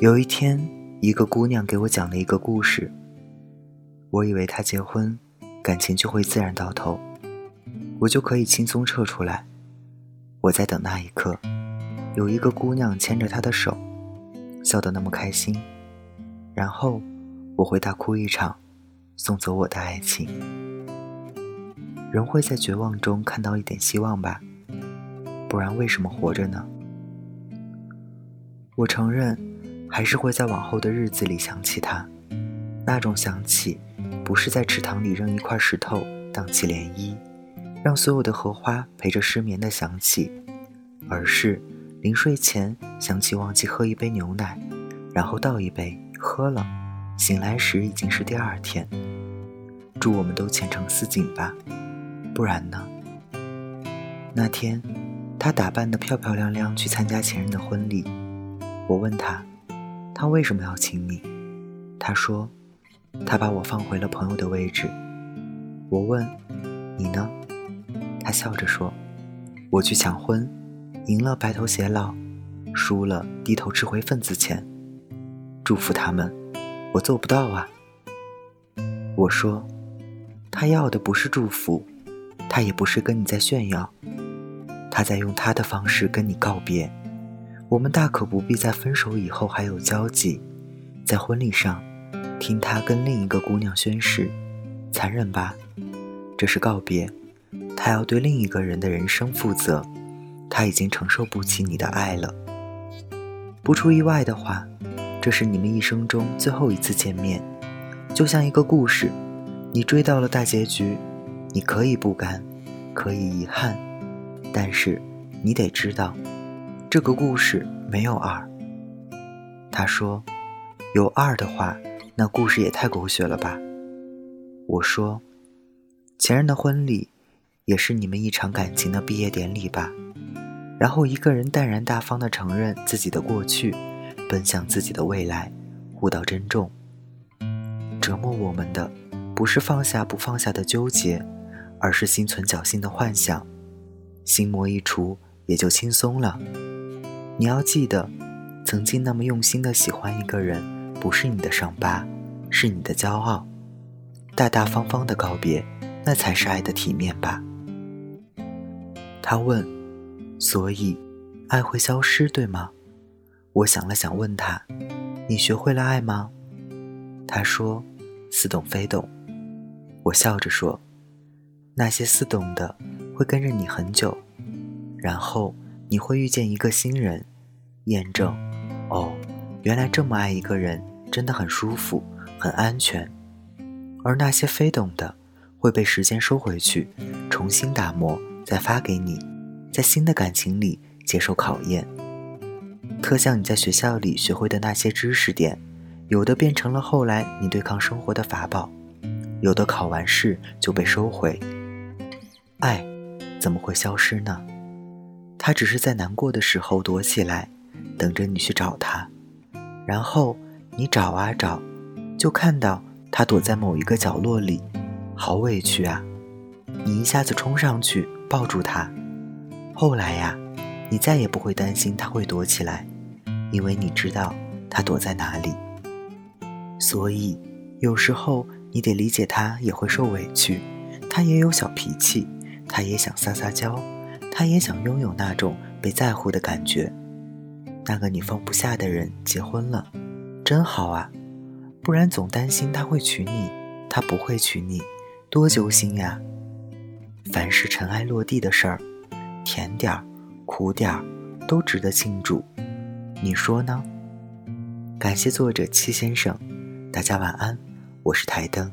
有一天，一个姑娘给我讲了一个故事。我以为她结婚，感情就会自然到头，我就可以轻松撤出来。我在等那一刻，有一个姑娘牵着她的手，笑得那么开心，然后我会大哭一场，送走我的爱情。人会在绝望中看到一点希望吧，不然为什么活着呢？我承认，还是会在往后的日子里想起他。那种想起，不是在池塘里扔一块石头荡起涟漪，让所有的荷花陪着失眠的想起，而是临睡前想起忘记喝一杯牛奶，然后倒一杯喝了，醒来时已经是第二天。祝我们都前程似锦吧，不然呢？那天，她打扮得漂漂亮亮去参加前任的婚礼。我问她，他为什么要请你？他说，他把我放回了朋友的位置。我问，你呢？他笑着说，我去抢婚，赢了白头偕老，输了低头吃回份子钱。祝福他们，我做不到啊。我说，他要的不是祝福，他也不是跟你在炫耀，他在用他的方式跟你告别。我们大可不必在分手以后还有交集，在婚礼上听他跟另一个姑娘宣誓，残忍吧？这是告别，他要对另一个人的人生负责，他已经承受不起你的爱了。不出意外的话，这是你们一生中最后一次见面，就像一个故事，你追到了大结局，你可以不甘，可以遗憾，但是你得知道。这个故事没有二。他说：“有二的话，那故事也太狗血了吧。”我说：“前任的婚礼，也是你们一场感情的毕业典礼吧？”然后一个人淡然大方地承认自己的过去，奔向自己的未来，互道珍重。折磨我们的，不是放下不放下的纠结，而是心存侥幸的幻想。心魔一除，也就轻松了。你要记得，曾经那么用心的喜欢一个人，不是你的伤疤，是你的骄傲。大大方方的告别，那才是爱的体面吧。他问：“所以，爱会消失，对吗？”我想了想，问他：“你学会了爱吗？”他说：“似懂非懂。”我笑着说：“那些似懂的，会跟着你很久，然后。”你会遇见一个新人，验证，哦，原来这么爱一个人真的很舒服，很安全。而那些非懂的，会被时间收回去，重新打磨，再发给你，在新的感情里接受考验。特像你在学校里学会的那些知识点，有的变成了后来你对抗生活的法宝，有的考完试就被收回。爱，怎么会消失呢？他只是在难过的时候躲起来，等着你去找他，然后你找啊找，就看到他躲在某一个角落里，好委屈啊！你一下子冲上去抱住他，后来呀，你再也不会担心他会躲起来，因为你知道他躲在哪里。所以有时候你得理解他也会受委屈，他也有小脾气，他也想撒撒娇。他也想拥有那种被在乎的感觉。那个你放不下的人结婚了，真好啊！不然总担心他会娶你，他不会娶你，多揪心呀！凡是尘埃落地的事儿，甜点儿、苦点儿，都值得庆祝。你说呢？感谢作者七先生，大家晚安，我是台灯。